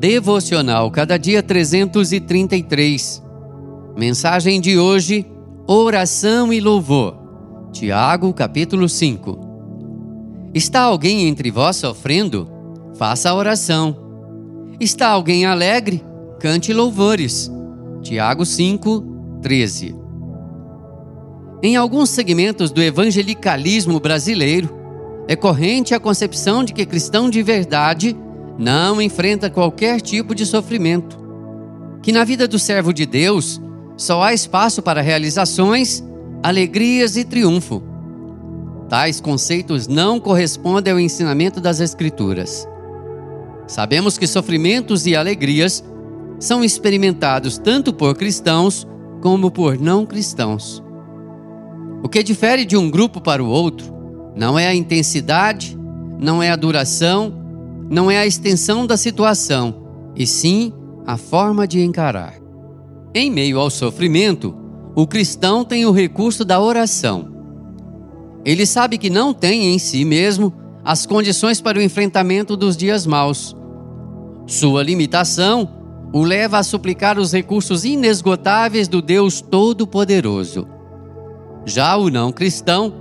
Devocional Cada Dia 333. Mensagem de hoje: Oração e Louvor. Tiago, capítulo 5. Está alguém entre vós sofrendo? Faça a oração. Está alguém alegre? Cante louvores. Tiago 5, 13. Em alguns segmentos do evangelicalismo brasileiro, é corrente a concepção de que cristão de verdade não enfrenta qualquer tipo de sofrimento, que na vida do servo de Deus só há espaço para realizações, alegrias e triunfo. Tais conceitos não correspondem ao ensinamento das Escrituras. Sabemos que sofrimentos e alegrias são experimentados tanto por cristãos como por não cristãos. O que difere de um grupo para o outro não é a intensidade, não é a duração, não é a extensão da situação, e sim a forma de encarar. Em meio ao sofrimento, o cristão tem o recurso da oração. Ele sabe que não tem em si mesmo as condições para o enfrentamento dos dias maus. Sua limitação o leva a suplicar os recursos inesgotáveis do Deus Todo-Poderoso. Já o não cristão,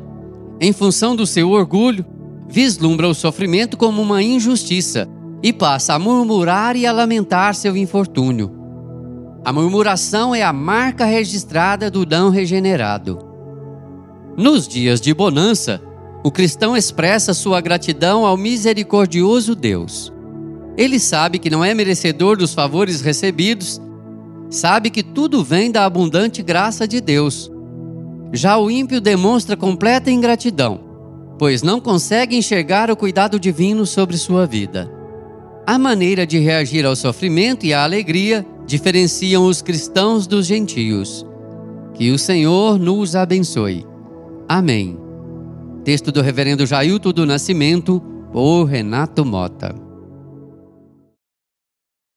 em função do seu orgulho, vislumbra o sofrimento como uma injustiça e passa a murmurar e a lamentar seu infortúnio. A murmuração é a marca registrada do não regenerado. Nos dias de bonança, o cristão expressa sua gratidão ao misericordioso Deus. Ele sabe que não é merecedor dos favores recebidos, sabe que tudo vem da abundante graça de Deus já o ímpio demonstra completa ingratidão, pois não consegue enxergar o cuidado divino sobre sua vida. A maneira de reagir ao sofrimento e à alegria diferenciam os cristãos dos gentios. Que o Senhor nos abençoe. Amém. Texto do Reverendo Jailton do Nascimento, por Renato Mota.